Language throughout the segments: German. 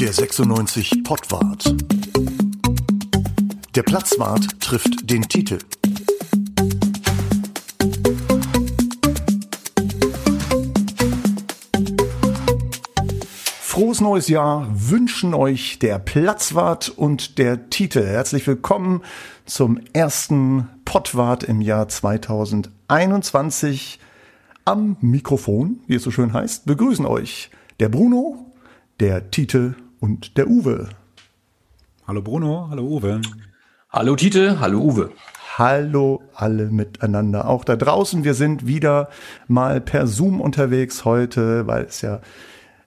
Der 96 Pottwart. Der Platzwart trifft den Titel. Frohes neues Jahr wünschen euch der Platzwart und der Titel. Herzlich willkommen zum ersten Pottwart im Jahr 2021. Am Mikrofon, wie es so schön heißt, begrüßen euch der Bruno, der Tite und der Uwe. Hallo Bruno, hallo Uwe. Hallo Tite, hallo Uwe. Hallo alle miteinander. Auch da draußen, wir sind wieder mal per Zoom unterwegs heute, weil es ja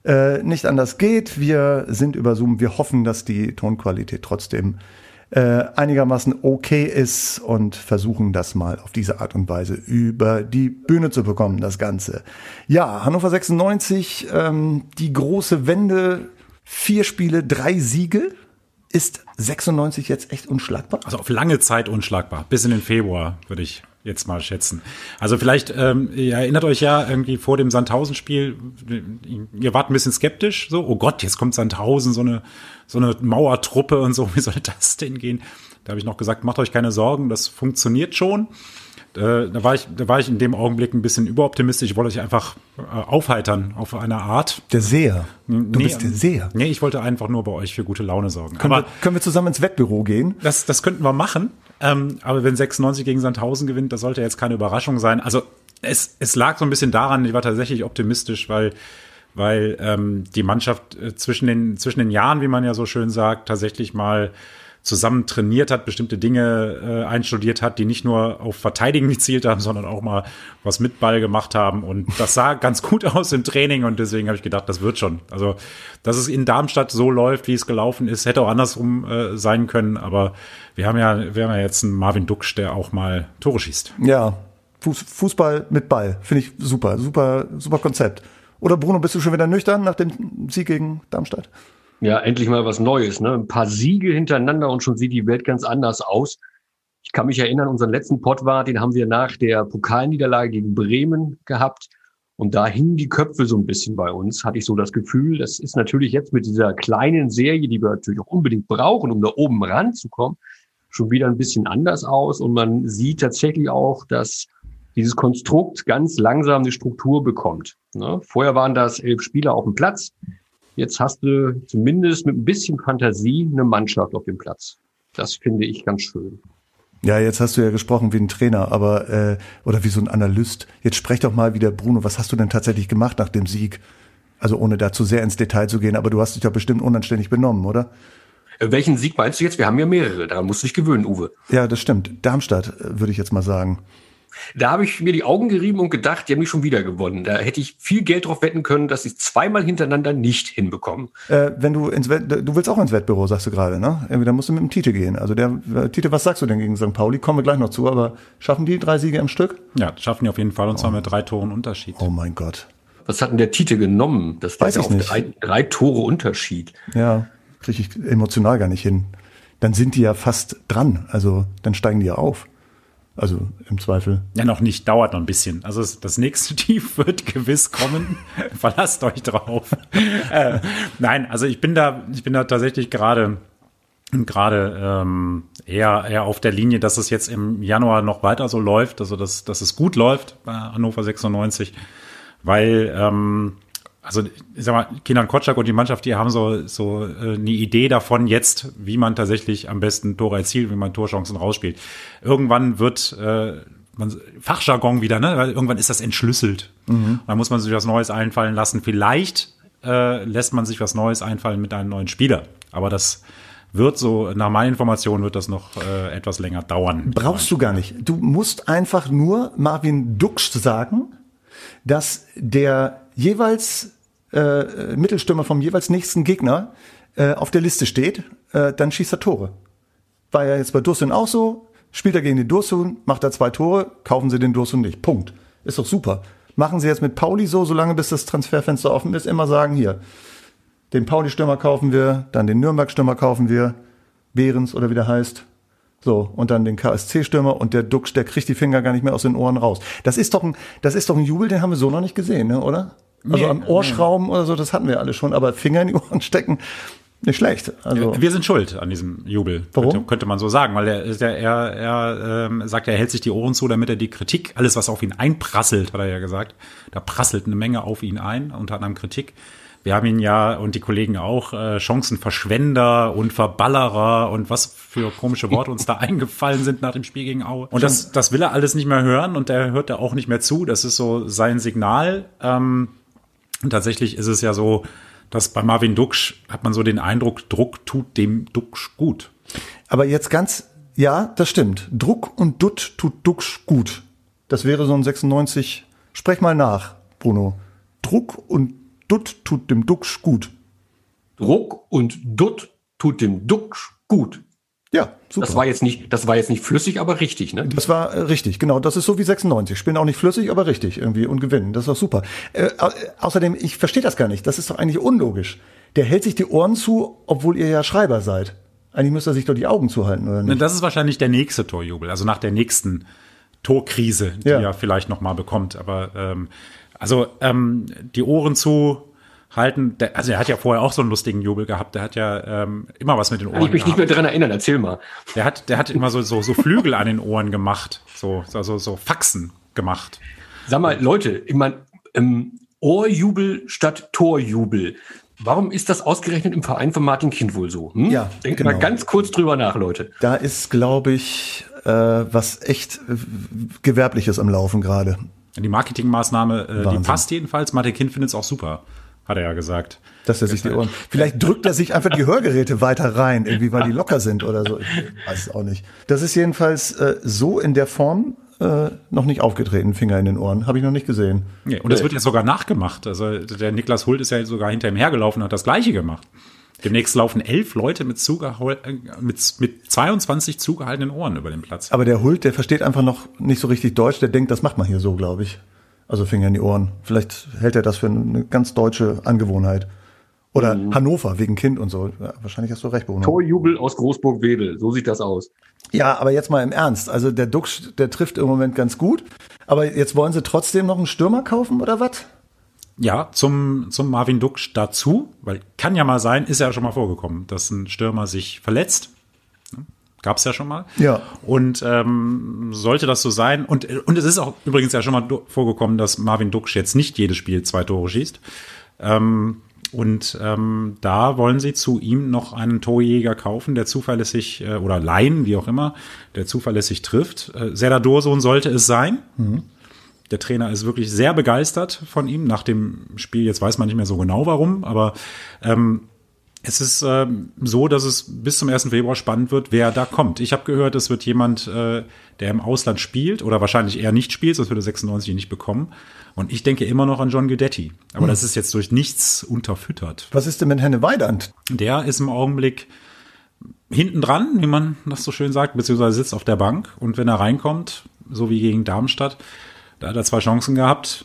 äh, nicht anders geht. Wir sind über Zoom. Wir hoffen, dass die Tonqualität trotzdem äh, einigermaßen okay ist und versuchen das mal auf diese Art und Weise über die Bühne zu bekommen, das Ganze. Ja, Hannover 96, ähm, die große Wende, vier Spiele, drei Siege. Ist 96 jetzt echt unschlagbar? Also auf lange Zeit unschlagbar. Bis in den Februar, würde ich jetzt mal schätzen. Also vielleicht, ähm, ihr erinnert euch ja irgendwie vor dem Sandhausen-Spiel, ihr wart ein bisschen skeptisch, so, oh Gott, jetzt kommt Sandhausen, so eine, so eine Mauertruppe und so, wie soll das denn gehen? Da habe ich noch gesagt, macht euch keine Sorgen, das funktioniert schon. Äh, da, war ich, da war ich in dem Augenblick ein bisschen überoptimistisch. Ich wollte euch einfach äh, aufheitern auf eine Art. Der Seher. Du nee, bist der Seher. Nee, ich wollte einfach nur bei euch für gute Laune sorgen. Können, Aber wir, können wir zusammen ins Wettbüro gehen? das, das könnten wir machen. Ähm, aber wenn 96 gegen Sandhausen gewinnt, das sollte jetzt keine Überraschung sein. Also es, es lag so ein bisschen daran, ich war tatsächlich optimistisch, weil weil ähm, die Mannschaft äh, zwischen den zwischen den Jahren, wie man ja so schön sagt, tatsächlich mal zusammen trainiert hat, bestimmte Dinge äh, einstudiert hat, die nicht nur auf Verteidigen gezielt haben, sondern auch mal was mit Ball gemacht haben. Und das sah ganz gut aus im Training und deswegen habe ich gedacht, das wird schon. Also, dass es in Darmstadt so läuft, wie es gelaufen ist, hätte auch andersrum äh, sein können. Aber wir haben ja, wir haben ja jetzt einen Marvin Duksch, der auch mal Tore schießt. Ja, Fuß, Fußball mit Ball. Finde ich super, super, super Konzept. Oder Bruno, bist du schon wieder nüchtern nach dem Sieg gegen Darmstadt? Ja, endlich mal was Neues. Ne? Ein paar Siege hintereinander und schon sieht die Welt ganz anders aus. Ich kann mich erinnern, unseren letzten Pott war, den haben wir nach der Pokalniederlage gegen Bremen gehabt. Und da hingen die Köpfe so ein bisschen bei uns, hatte ich so das Gefühl. Das ist natürlich jetzt mit dieser kleinen Serie, die wir natürlich auch unbedingt brauchen, um da oben ranzukommen, schon wieder ein bisschen anders aus. Und man sieht tatsächlich auch, dass dieses Konstrukt ganz langsam eine Struktur bekommt. Ne? Vorher waren das elf Spieler auf dem Platz. Jetzt hast du zumindest mit ein bisschen Fantasie eine Mannschaft auf dem Platz. Das finde ich ganz schön. Ja, jetzt hast du ja gesprochen wie ein Trainer, aber äh, oder wie so ein Analyst. Jetzt sprech doch mal wieder, Bruno, was hast du denn tatsächlich gemacht nach dem Sieg? Also ohne da zu sehr ins Detail zu gehen, aber du hast dich doch bestimmt unanständig benommen, oder? Äh, Welchen Sieg meinst du jetzt? Wir haben ja mehrere. Daran musst du dich gewöhnen, Uwe. Ja, das stimmt. Darmstadt, äh, würde ich jetzt mal sagen. Da habe ich mir die Augen gerieben und gedacht, die haben mich schon wieder gewonnen. Da hätte ich viel Geld drauf wetten können, dass sie es zweimal hintereinander nicht hinbekommen. Äh, wenn du ins Wett, du willst auch ins Wettbüro, sagst du gerade, ne? Irgendwie, dann musst du mit dem Tite gehen. Also der äh, Tite, was sagst du denn gegen St. Pauli? Kommen wir gleich noch zu, aber schaffen die drei Siege im Stück? Ja, das schaffen die auf jeden Fall und zwar mit drei Toren Unterschied. Oh mein Gott. Was hat denn der Tite genommen? Das Weiß ist ich auf nicht. Drei, drei Tore Unterschied. Ja, kriege ich emotional gar nicht hin. Dann sind die ja fast dran. Also dann steigen die ja auf. Also im Zweifel. Ja, noch nicht, dauert noch ein bisschen. Also das nächste Tief wird gewiss kommen. Verlasst euch drauf. äh, nein, also ich bin da, ich bin da tatsächlich gerade gerade ähm, eher eher auf der Linie, dass es jetzt im Januar noch weiter so läuft, also dass dass es gut läuft bei Hannover 96, weil ähm, also ich sag mal, Kinan Kotschak und die Mannschaft, die haben so so äh, eine Idee davon jetzt, wie man tatsächlich am besten Tore erzielt, wie man Torchancen rausspielt. Irgendwann wird äh, man, Fachjargon wieder, ne? Weil irgendwann ist das entschlüsselt. Da muss man sich was Neues einfallen lassen. Vielleicht äh, lässt man sich was Neues einfallen mit einem neuen Spieler. Aber das wird so, nach meinen Informationen wird das noch äh, etwas länger dauern. Brauchst du gar nicht. Du musst einfach nur Marvin Duksch sagen, dass der jeweils äh, Mittelstürmer vom jeweils nächsten Gegner äh, auf der Liste steht, äh, dann schießt er Tore. War ja jetzt bei Dursun auch so. Spielt er gegen den Dursun, macht er zwei Tore, kaufen sie den Dursun nicht. Punkt. Ist doch super. Machen sie jetzt mit Pauli so, solange bis das Transferfenster offen ist, immer sagen hier, den Pauli-Stürmer kaufen wir, dann den Nürnberg-Stürmer kaufen wir, Behrens oder wie der heißt. So, und dann den KSC-Stürmer und der Duxch, der kriegt die Finger gar nicht mehr aus den Ohren raus. Das ist doch ein, das ist doch ein Jubel, den haben wir so noch nicht gesehen, ne, oder? Also Nee, am Ohrschrauben oder so, das hatten wir alle schon, aber Finger in die Ohren stecken, Nicht schlecht. Also Wir sind schuld an diesem Jubel, Warum? Könnte, könnte man so sagen, weil er, er, er, er ähm, sagt, er hält sich die Ohren zu, damit er die Kritik, alles was auf ihn einprasselt, hat er ja gesagt, da prasselt eine Menge auf ihn ein, unter anderem Kritik. Wir haben ihn ja und die Kollegen auch äh, Chancenverschwender und Verballerer und was für komische Worte uns da eingefallen sind nach dem Spiel gegen Aue. Und das, das will er alles nicht mehr hören und er hört da auch nicht mehr zu. Das ist so sein Signal. Ähm, und tatsächlich ist es ja so, dass bei Marvin Duksch hat man so den Eindruck, Druck tut dem Duksch gut. Aber jetzt ganz, ja, das stimmt. Druck und Dutt tut Duxch gut. Das wäre so ein 96. Sprech mal nach, Bruno. Druck und Dutt tut dem Duxch gut. Druck und Dutt tut dem Duxch gut. Ja, super. Das war jetzt nicht, das war jetzt nicht flüssig, aber richtig, ne? Das war äh, richtig, genau. Das ist so wie 96. Spielen auch nicht flüssig, aber richtig irgendwie und gewinnen. Das ist doch super. Äh, au außerdem, ich verstehe das gar nicht. Das ist doch eigentlich unlogisch. Der hält sich die Ohren zu, obwohl ihr ja Schreiber seid. Eigentlich müsste er sich doch die Augen zuhalten, oder nicht? Das ist wahrscheinlich der nächste Torjubel, also nach der nächsten Torkrise, die Ja. er vielleicht noch mal bekommt. Aber ähm, also ähm, die Ohren zu halten, der, also er hat ja vorher auch so einen lustigen Jubel gehabt. Der hat ja ähm, immer was mit den Ohren Kann ich mich nicht mehr dran erinnern, erzähl mal. Der hat, der hat immer so, so, so Flügel an den Ohren gemacht, so, so, so, so Faxen gemacht. Sag mal, Leute, ich meine, ähm, Ohrjubel statt Torjubel. Warum ist das ausgerechnet im Verein von Martin Kind wohl so? Hm? Ja, Denkt genau. mal ganz kurz drüber nach, Leute. Da ist, glaube ich, äh, was echt äh, Gewerbliches am Laufen gerade. Die Marketingmaßnahme, äh, die passt jedenfalls. Martin Kind findet es auch super, hat er ja gesagt. Dass er sich die Ohren. Vielleicht drückt er sich einfach die Hörgeräte weiter rein, irgendwie, weil die locker sind oder so. Ich weiß es auch nicht. Das ist jedenfalls äh, so in der Form äh, noch nicht aufgetreten, Finger in den Ohren. Habe ich noch nicht gesehen. Nee, und es wird jetzt sogar nachgemacht. Also der Niklas Hult ist ja sogar hinter ihm hergelaufen und hat das Gleiche gemacht. Demnächst laufen elf Leute mit, mit, mit 22 zugehaltenen Ohren über den Platz. Aber der Hult, der versteht einfach noch nicht so richtig Deutsch. Der denkt, das macht man hier so, glaube ich. Also Finger in die Ohren. Vielleicht hält er das für eine ganz deutsche Angewohnheit. Oder Hannover wegen Kind und so. Ja, wahrscheinlich hast du recht, Bruno. Torjubel aus Großburg-Wedel, so sieht das aus. Ja, aber jetzt mal im Ernst. Also der Dux, der trifft im Moment ganz gut. Aber jetzt wollen sie trotzdem noch einen Stürmer kaufen oder was? Ja, zum, zum Marvin Duksch dazu, weil kann ja mal sein, ist ja schon mal vorgekommen, dass ein Stürmer sich verletzt. Gab es ja schon mal. Ja. Und ähm, sollte das so sein, und, und es ist auch übrigens ja schon mal vorgekommen, dass Marvin Duksch jetzt nicht jedes Spiel zwei Tore schießt. Ähm, und ähm, da wollen sie zu ihm noch einen Torjäger kaufen, der zuverlässig, äh, oder leihen, wie auch immer, der zuverlässig trifft. Äh, Serdar Dursun sollte es sein. Der Trainer ist wirklich sehr begeistert von ihm nach dem Spiel. Jetzt weiß man nicht mehr so genau warum, aber ähm, es ist ähm, so, dass es bis zum 1. Februar spannend wird, wer da kommt. Ich habe gehört, es wird jemand, äh, der im Ausland spielt oder wahrscheinlich eher nicht spielt, sonst würde 96 ihn nicht bekommen. Und ich denke immer noch an John Guidetti. Aber das ist jetzt durch nichts unterfüttert. Was ist denn mit Henne Weidand? Der ist im Augenblick hinten dran, wie man das so schön sagt, beziehungsweise sitzt auf der Bank. Und wenn er reinkommt, so wie gegen Darmstadt, da hat er zwei Chancen gehabt,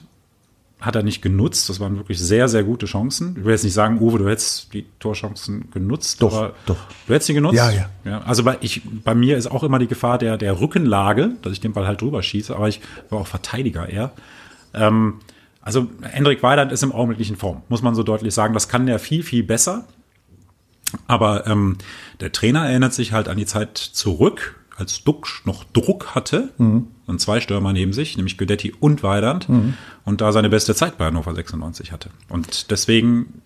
hat er nicht genutzt. Das waren wirklich sehr, sehr gute Chancen. Ich will jetzt nicht sagen, Uwe, du hättest die Torchancen genutzt. Doch, doch. Du hättest sie genutzt? Ja, ja. ja also bei, ich, bei mir ist auch immer die Gefahr der, der Rückenlage, dass ich den Ball halt drüber schieße, aber ich war auch Verteidiger eher. Ähm, also Hendrik Weidand ist im Augenblick nicht in Form, muss man so deutlich sagen. Das kann der viel, viel besser. Aber ähm, der Trainer erinnert sich halt an die Zeit zurück, als Duxch noch Druck hatte und zwei Stürmer neben sich, nämlich Guidetti und Weidand, und da seine beste Zeit bei Hannover 96 hatte. Und deswegen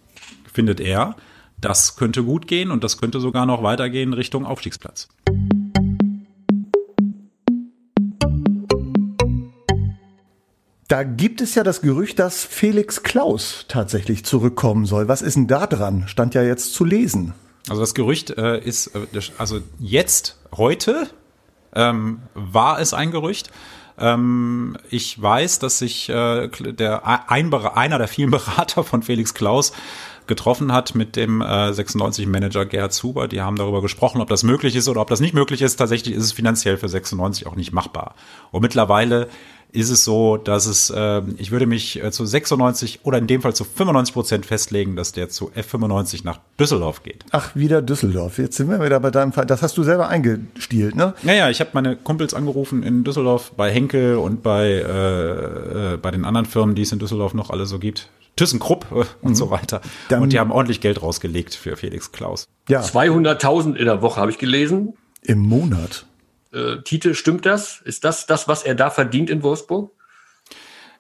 findet er, das könnte gut gehen und das könnte sogar noch weitergehen Richtung Aufstiegsplatz. Da gibt es ja das Gerücht, dass Felix Klaus tatsächlich zurückkommen soll. Was ist denn da dran? Stand ja jetzt zu lesen. Also das Gerücht äh, ist, äh, also jetzt, heute, ähm, war es ein Gerücht. Ähm, ich weiß, dass sich äh, der ein, Bera- einer der vielen Berater von Felix Klaus getroffen hat mit dem äh, 96-Manager Gerhard Zuber. Die haben darüber gesprochen, ob das möglich ist oder ob das nicht möglich ist. Tatsächlich ist es finanziell für 96 auch nicht machbar. Und mittlerweile ist es so, dass es, äh, ich würde mich äh, zu 96 oder in dem Fall zu 95 Prozent festlegen, dass der zu F95 nach Düsseldorf geht. Ach, wieder Düsseldorf. Jetzt sind wir wieder bei deinem Fall. Das hast du selber eingestielt, ne? Naja, ich habe meine Kumpels angerufen in Düsseldorf bei Henkel und bei, äh, äh, bei den anderen Firmen, die es in Düsseldorf noch alle so gibt. ThyssenKrupp äh, und mhm. so weiter. Dann, und die haben ordentlich Geld rausgelegt für Felix Klaus. Ja. 200.000 in der Woche habe ich gelesen. Im Monat. Äh, Tite, stimmt das? Ist das das, was er da verdient in Wolfsburg?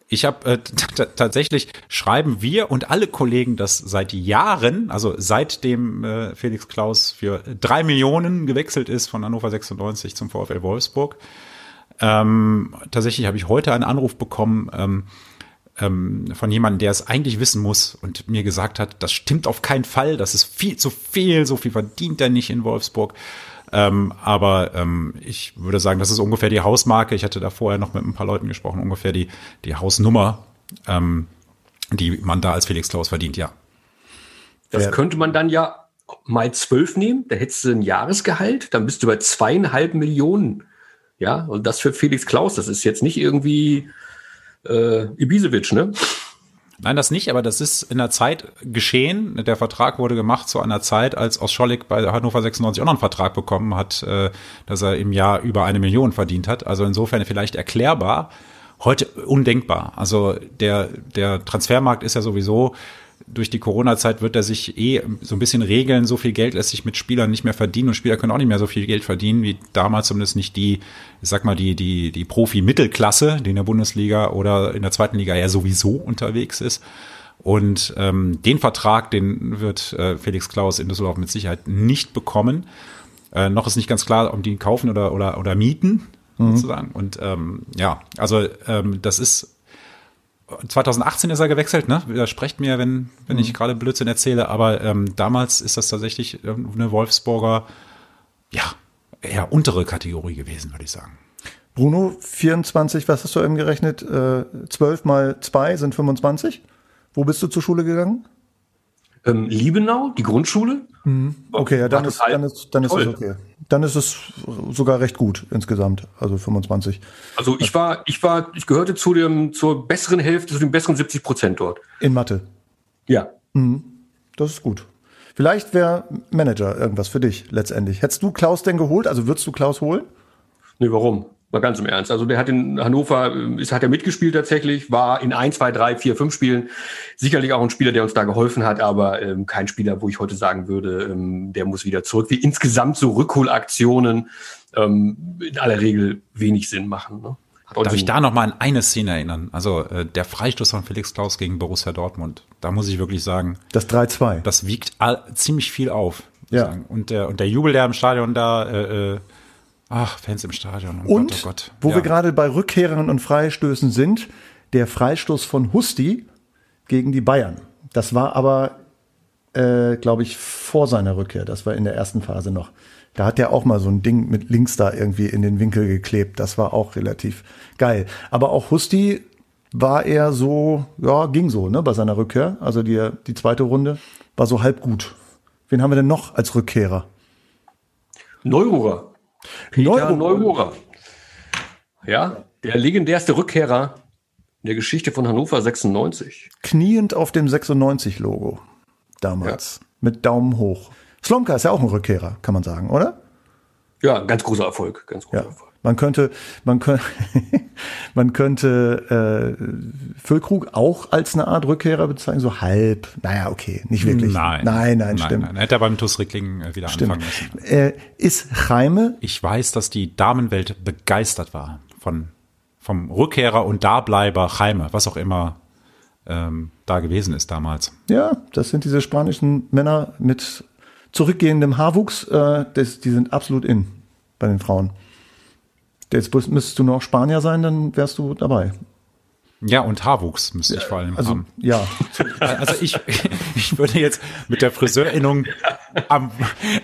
Ich habe äh, tatsächlich schreiben wir und alle Kollegen das seit Jahren, also seitdem äh, Felix Klaus für drei Millionen gewechselt ist von Hannover 96 zum VfL Wolfsburg. Ähm, tatsächlich habe ich heute einen Anruf bekommen ähm, ähm, von jemandem, der es eigentlich wissen muss und mir gesagt hat, das stimmt auf keinen Fall, das ist viel zu viel, so viel verdient er nicht in Wolfsburg. Ähm, aber ähm, ich würde sagen, das ist ungefähr die Hausmarke. Ich hatte da vorher noch mit ein paar Leuten gesprochen, ungefähr die, die Hausnummer, ähm, die man da als Felix Klaus verdient, ja. Das könnte man dann ja mal zwölf nehmen, da hättest du ein Jahresgehalt, dann bist du bei zweieinhalb Millionen. Ja, und das für Felix Klaus, das ist jetzt nicht irgendwie äh, Ibisevic, ne? Nein, das nicht, aber das ist in der Zeit geschehen. Der Vertrag wurde gemacht zu einer Zeit, als Oscholik bei Hannover 96 auch noch einen Vertrag bekommen hat, äh, dass er im Jahr über eine Million verdient hat. Also insofern vielleicht erklärbar, heute undenkbar. Also der, der Transfermarkt ist ja sowieso durch die Corona-Zeit wird er sich eh so ein bisschen regeln. So viel Geld lässt sich mit Spielern nicht mehr verdienen und Spieler können auch nicht mehr so viel Geld verdienen wie damals zumindest nicht die, ich sag mal, die, die, die Profi-Mittelklasse, die in der Bundesliga oder in der zweiten Liga ja sowieso unterwegs ist. Und ähm, den Vertrag, den wird äh, Felix Klaus in Düsseldorf mit Sicherheit nicht bekommen. Äh, noch ist nicht ganz klar, ob die ihn kaufen oder, oder, oder mieten, mhm. sozusagen. Und ähm, ja, also ähm, das ist 2018 ist er gewechselt, ne? Widersprecht mir, wenn, wenn mhm. ich gerade Blödsinn erzähle, aber ähm, damals ist das tatsächlich eine Wolfsburger, ja, eher untere Kategorie gewesen, würde ich sagen. Bruno, 24, was hast du eben gerechnet? Äh, 12 mal 2 sind 25. Wo bist du zur Schule gegangen? Ähm, Liebenau, die Grundschule. Mhm. Okay, ja, dann ist, dann ist, dann ist es okay. Dann ist es sogar recht gut insgesamt, also 25. Also ich war, ich war, ich gehörte zu dem, zur besseren Hälfte, zu den besseren 70 Prozent dort. In Mathe? Ja. Mhm. Das ist gut. Vielleicht wäre Manager irgendwas für dich letztendlich. Hättest du Klaus denn geholt? Also würdest du Klaus holen? Nee, warum? Mal ganz im Ernst. Also der hat in Hannover, ist, hat er mitgespielt tatsächlich, war in ein, zwei, drei, vier, fünf Spielen sicherlich auch ein Spieler, der uns da geholfen hat, aber ähm, kein Spieler, wo ich heute sagen würde, ähm, der muss wieder zurück. Wie insgesamt so Rückholaktionen ähm, in aller Regel wenig Sinn machen. Ne? Darf ich da noch mal an eine Szene erinnern? Also äh, der Freistoß von Felix Klaus gegen Borussia Dortmund. Da muss ich wirklich sagen, das 3-2. Das wiegt all, ziemlich viel auf. Ja. Sagen. Und der und der Jubel, der im Stadion da äh, äh Ach, Fans im Stadion. Oh und, Gott, oh Gott. wo ja. wir gerade bei Rückkehrern und Freistößen sind, der Freistoß von Husti gegen die Bayern. Das war aber, äh, glaube ich, vor seiner Rückkehr. Das war in der ersten Phase noch. Da hat er auch mal so ein Ding mit links da irgendwie in den Winkel geklebt. Das war auch relativ geil. Aber auch Husti war er so, ja, ging so, ne, bei seiner Rückkehr. Also die, die zweite Runde war so halb gut. Wen haben wir denn noch als Rückkehrer? Neururer. Peter Neururer. Ja, der legendärste Rückkehrer in der Geschichte von Hannover 96. Kniend auf dem 96-Logo damals. Ja. Mit Daumen hoch. Slomka ist ja auch ein Rückkehrer, kann man sagen, oder? Ja, ganz großer Erfolg, ganz großer ja. Erfolg. Man könnte, man könnte, man könnte äh, Füllkrug auch als eine Art Rückkehrer bezeichnen, so halb. Naja, okay, nicht wirklich. Nein, nein, nein, nein stimmt. Nein, hätte er beim TuS Rickling äh, wieder stimmt. anfangen müssen. Äh, ist Jaime? Ich weiß, dass die Damenwelt begeistert war von vom Rückkehrer und Dableiber Jaime, was auch immer ähm, da gewesen ist damals. Ja, das sind diese spanischen Männer mit zurückgehendem Haarwuchs. Äh, das, die sind absolut in bei den Frauen. Jetzt müsstest du noch Spanier sein, dann wärst du dabei. Ja, und Haarwuchs müsste ich vor allem also, haben. Ja. Also ich, ich würde jetzt mit der Friseurinnung am,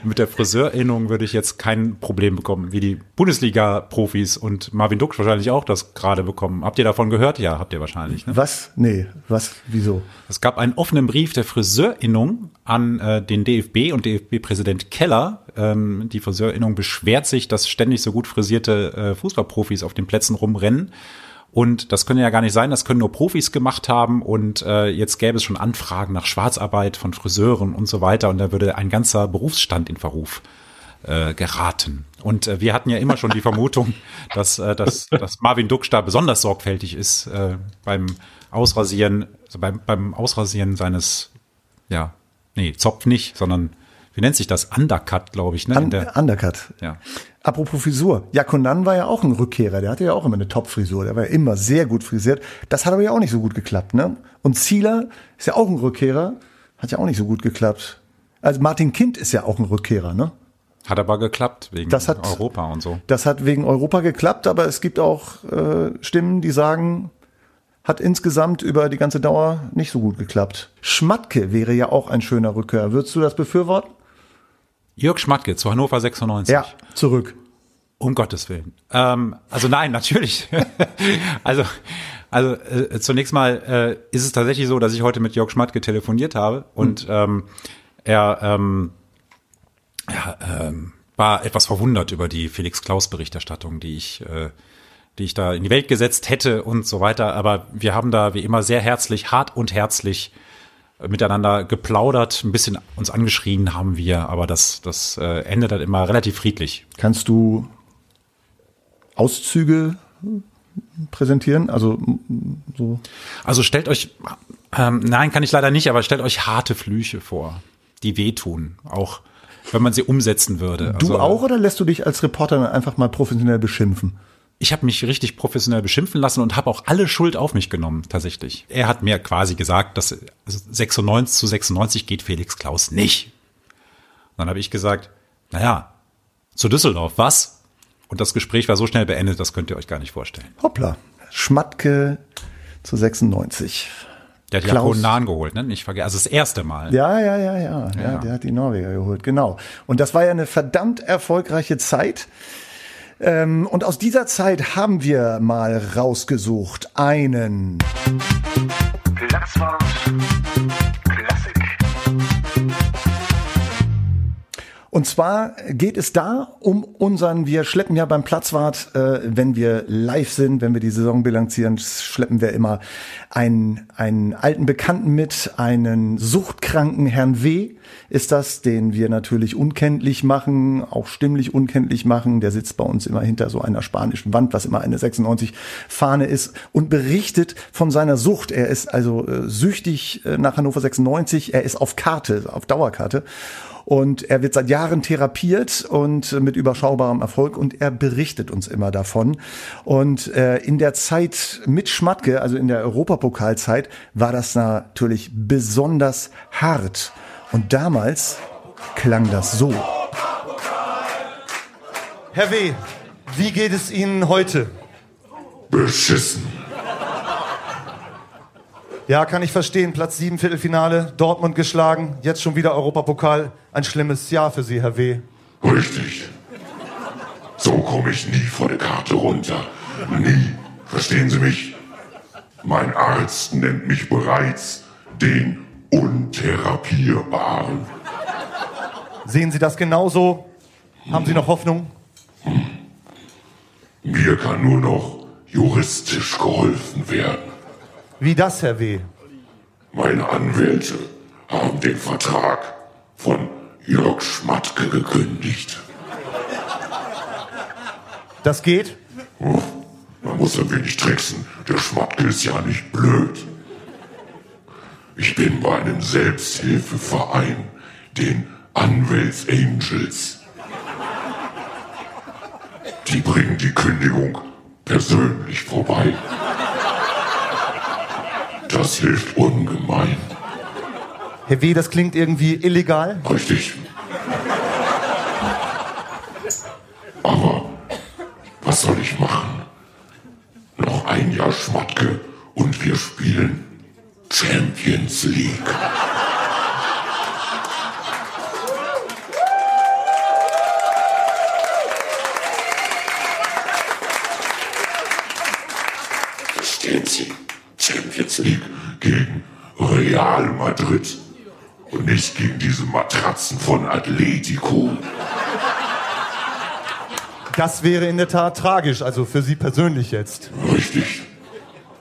mit der Friseurinnung würde ich jetzt kein Problem bekommen, wie die Bundesliga-Profis und Marvin Duck wahrscheinlich auch das gerade bekommen. Habt ihr davon gehört? Ja, habt ihr wahrscheinlich. Ne? Was? Nee, was? Wieso? Es gab einen offenen Brief der Friseurinnung an äh, den DFB und DFB-Präsident Keller. Ähm, die Friseurinnung beschwert sich, dass ständig so gut frisierte äh, Fußballprofis auf den Plätzen rumrennen und das können ja gar nicht sein, das können nur Profis gemacht haben. Und äh, jetzt gäbe es schon Anfragen nach Schwarzarbeit von Friseuren und so weiter. Und da würde ein ganzer Berufsstand in Verruf äh, geraten. Und äh, wir hatten ja immer schon die Vermutung, dass, äh, dass, dass Marvin Duksch da besonders sorgfältig ist äh, beim Ausrasieren, also beim, beim Ausrasieren seines, ja, nee, Zopf nicht, sondern wie nennt sich das? Undercut, glaube ich, ne? Un Undercut. Ja. Apropos Frisur. Jakonan war ja auch ein Rückkehrer. Der hatte ja auch immer eine Top-Frisur. Der war ja immer sehr gut frisiert. Das hat aber ja auch nicht so gut geklappt, ne? Und Zieler ist ja auch ein Rückkehrer. Hat ja auch nicht so gut geklappt. Also Martin Kind ist ja auch ein Rückkehrer, ne? Hat aber geklappt wegen hat- Europa und so. Das hat wegen Europa geklappt, aber es gibt auch äh, Stimmen, die sagen, hat insgesamt über die ganze Dauer nicht so gut geklappt. Schmatke wäre ja auch ein schöner Rückkehr. Würdest du das befürworten? Jörg Schmatke zu Hannover 96. Ja, zurück. Um Gottes Willen. Ähm, also nein, natürlich. also also äh, zunächst mal äh, ist es tatsächlich so, dass ich heute mit Jörg Schmatke telefoniert habe und ähm, er ähm, ja, ähm, war etwas verwundert über die Felix Klaus Berichterstattung, die ich äh, die ich da in die Welt gesetzt hätte und so weiter. Aber wir haben da wie immer sehr herzlich, hart und herzlich miteinander geplaudert, ein bisschen uns angeschrien haben wir, aber das, das äh, endet dann immer relativ friedlich. Kannst du Auszüge präsentieren? Also so. Also stellt euch, ähm, nein, kann ich leider nicht, aber stellt euch harte Flüche vor, die wehtun, auch wenn man sie umsetzen würde. Du also, auch oder lässt du dich als Reporter einfach mal professionell beschimpfen? Ich habe mich richtig professionell beschimpfen lassen und habe auch alle Schuld auf mich genommen, tatsächlich. Er hat mir quasi gesagt, dass also 96 zu 96 geht Felix Klaus nicht. Und dann habe ich gesagt, naja, zu Düsseldorf, was? Und das Gespräch war so schnell beendet, das könnt ihr euch gar nicht vorstellen. Hoppla. Schmatke zu 96. Der hat Klaus. Klaus. Nahen geholt, ne? Nicht vergessen. Also das erste Mal. Ja, ja, ja, ja, ja. Ja. Der hat die Norweger geholt, genau. Und das war ja eine verdammt erfolgreiche Zeit. Ähm, und aus dieser Zeit haben wir mal rausgesucht einen. Platzwart Und zwar geht es da um unseren, wir schleppen ja beim Platzwart, äh, wenn wir live sind, wenn wir die Saison bilanzieren, schleppen wir immer einen, einen alten Bekannten mit, einen suchtkranken Herrn W. ist das, den wir natürlich unkenntlich machen, auch stimmlich unkenntlich machen. Der sitzt bei uns immer hinter so einer spanischen Wand, was immer eine 96 Fahne ist und berichtet von seiner Sucht. Er ist also äh, süchtig äh, nach Hannover 96, er ist auf Karte, auf Dauerkarte. Und er wird seit Jahren therapiert und mit überschaubarem Erfolg und er berichtet uns immer davon. Und äh, in der Zeit mit Schmatke, also in der Europapokalzeit, war das natürlich besonders hart. Und damals klang das so. Herr W., wie geht es Ihnen heute? Beschissen. Ja, kann ich verstehen. Platz 7 Viertelfinale, Dortmund geschlagen, jetzt schon wieder Europapokal. Ein schlimmes Jahr für Sie, Herr W. Richtig. So komme ich nie vor der Karte runter. Nie. Verstehen Sie mich? Mein Arzt nennt mich bereits den Untherapierbaren. Sehen Sie das genauso? Haben Sie noch Hoffnung? Mir kann nur noch juristisch geholfen werden. Wie das, Herr W.? Meine Anwälte haben den Vertrag von Jörg Schmatke gekündigt. Das geht? Man muss ein wenig tricksen. Der Schmatke ist ja nicht blöd. Ich bin bei einem Selbsthilfeverein, den Anwälts-Angels. Die bringen die Kündigung persönlich vorbei. Das hilft ungemein. Herr W., das klingt irgendwie illegal. Richtig. Aber was soll ich machen? Noch ein Jahr Schmatke und wir spielen Champions League. Verstehen Sie? Champions League gegen Real Madrid und nicht gegen diese Matratzen von Atletico. Das wäre in der Tat tragisch, also für Sie persönlich jetzt. Richtig.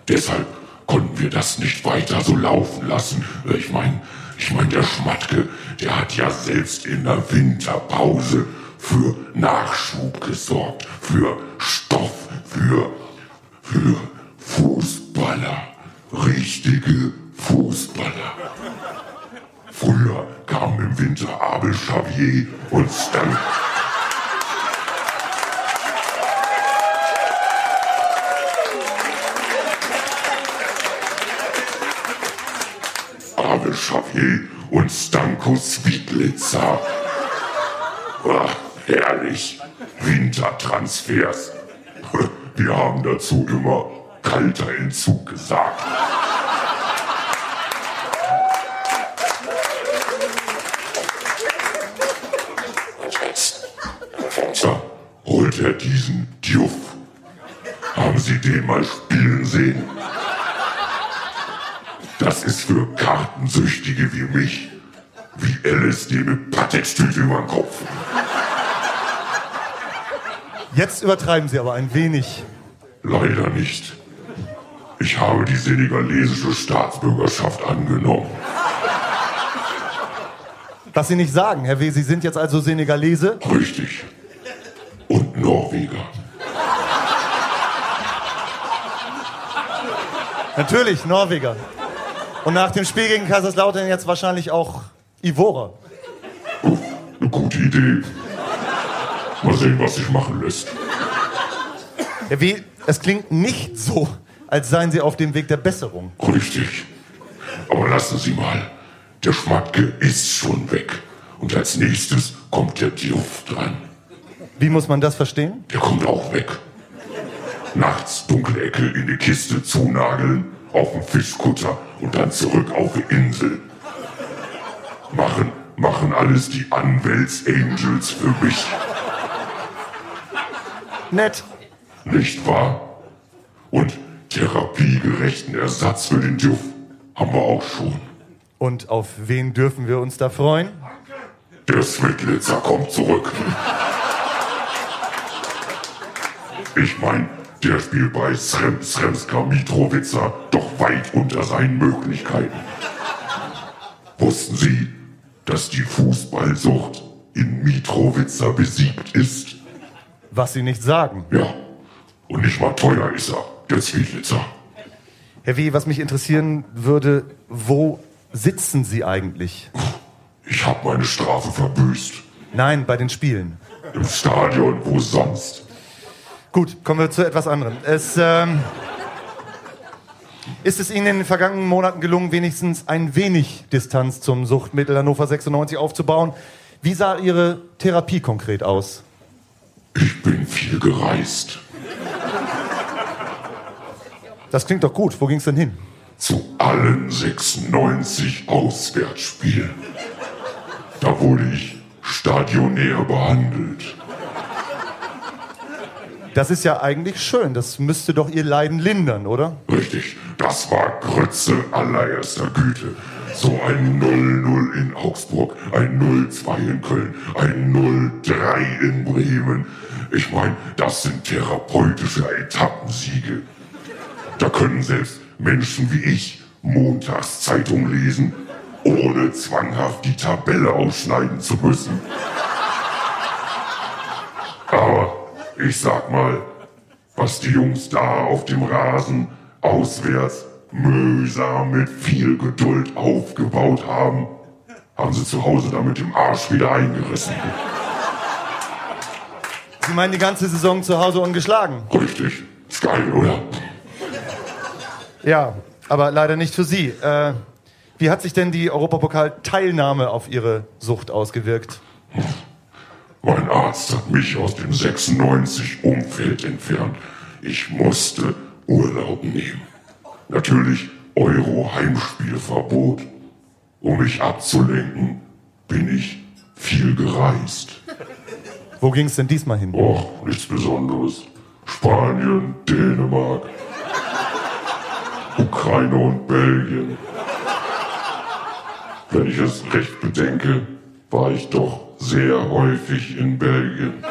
Deshalb konnten wir das nicht weiter so laufen lassen. Ich meine, ich meine, der Schmatke, der hat ja selbst in der Winterpause für Nachschub gesorgt, für Stoff, für, für Fußballer, richtige Fußballer. Früher kamen im Winter Abel Xavier und Stan. Abel Xavier und Stanko Svitlitzer. Ach, herrlich. Wintertransfers. Wir haben dazu immer kalter Entzug gesagt. Holt er diesen Diouf. Haben Sie den mal spielen sehen? Das ist für Kartensüchtige wie mich. Wie LSD mit Patextüte über den Kopf. Jetzt übertreiben Sie aber ein wenig. Leider nicht. Ich habe die senegalesische Staatsbürgerschaft angenommen. Was Sie nicht sagen, Herr W., Sie sind jetzt also Senegalese? Richtig. Norweger. Natürlich, Norweger. Und nach dem Spiel gegen Kaiserslautern jetzt wahrscheinlich auch Ivora. Eine gute Idee. Mal sehen, was sich machen lässt. Herr W., es klingt nicht so, als seien Sie auf dem Weg der Besserung. Richtig. Aber lassen Sie mal. Der Schmatke ist schon weg. Und als nächstes kommt der Diouf dran. Wie muss man das verstehen? Der kommt auch weg. Nachts dunkle Ecke in die Kiste zunageln, auf den Fischkutter und dann zurück auf die Insel. Machen, machen alles die Anwältsangels für mich, Nett. nicht wahr? Und therapiegerechten Ersatz für den Diouf haben wir auch schon. Und auf wen dürfen wir uns da freuen? Der Svitlitzer kommt zurück. Ich mein, der spielt bei Srem Sremska Mitrovica doch weit unter seinen Möglichkeiten. Wussten Sie, dass die Fußballsucht in Mitrovica besiegt ist? Was Sie nicht sagen. Ja. Und nicht mal teuer ist er, der Svitlitzer. Herr W., was mich interessieren würde, wo sitzen Sie eigentlich? Ich hab meine Strafe verbüßt. Nein, bei den Spielen. Im Stadion, wo sonst? Gut, kommen wir zu etwas anderem. Es, ähm, ist es Ihnen in den vergangenen Monaten gelungen, wenigstens ein wenig Distanz zum Suchtmittel Hannover 96 aufzubauen? Wie sah Ihre Therapie konkret aus? Ich bin viel gereist. Das klingt doch gut. Wo ging's denn hin? zu allen 96 Auswärtsspielen. Da wurde ich stationär behandelt. Das ist ja eigentlich schön. Das müsste doch Ihr Leiden lindern, oder? Richtig, das war Grütze allererster Güte. So ein 0-0 in Augsburg, ein 0-2 in Köln, ein 0-3 in Bremen. Ich meine, das sind therapeutische Etappensiege. Da können selbst Menschen wie ich montags Zeitung lesen, ohne zwanghaft die Tabelle ausschneiden zu müssen. Aber ich sag mal, was die Jungs da auf dem Rasen auswärts mühsam mit viel Geduld aufgebaut haben, haben sie zu Hause dann mit dem Arsch wieder eingerissen. Sie meinen die ganze Saison zu Hause ungeschlagen? Richtig. Ist geil, oder? Ja, aber leider nicht für Sie. Äh, wie hat sich denn die Europapokal-Teilnahme auf Ihre Sucht ausgewirkt? Mein Arzt hat mich aus dem 96-Umfeld entfernt. Ich musste Urlaub nehmen. Natürlich Euro-Heimspielverbot. Um mich abzulenken, bin ich viel gereist. Wo ging's denn diesmal hin? Och, nichts Besonderes. Spanien, Dänemark, Ukraine und Belgien. Wenn ich es recht bedenke, war ich doch sehr häufig in Belgien.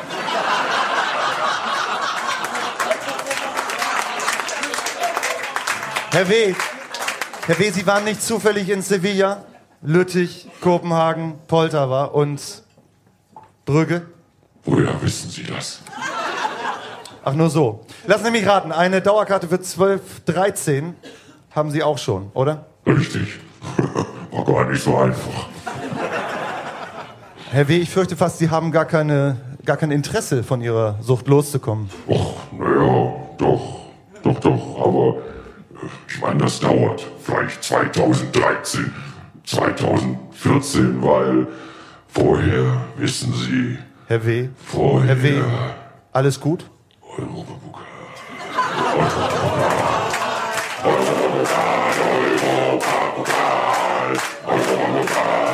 Herr W., Herr W., Sie waren nicht zufällig in Sevilla, Lüttich, Kopenhagen, Poltava und Brügge? Woher wissen Sie das? Ach, nur so. Lassen Sie mich raten, eine Dauerkarte für 12, 13 haben Sie auch schon, oder? Richtig. War gar nicht so einfach. Herr W., ich fürchte fast, Sie haben gar, keine, gar kein Interesse, von Ihrer Sucht loszukommen. Och, naja, doch, doch, doch, aber äh, ich meine, das dauert. Vielleicht 2013, 2014, weil vorher, wissen Sie, Herr W., vorher Herr W., alles gut? Europapokal, Europapokal, Europapokal, Europapokal.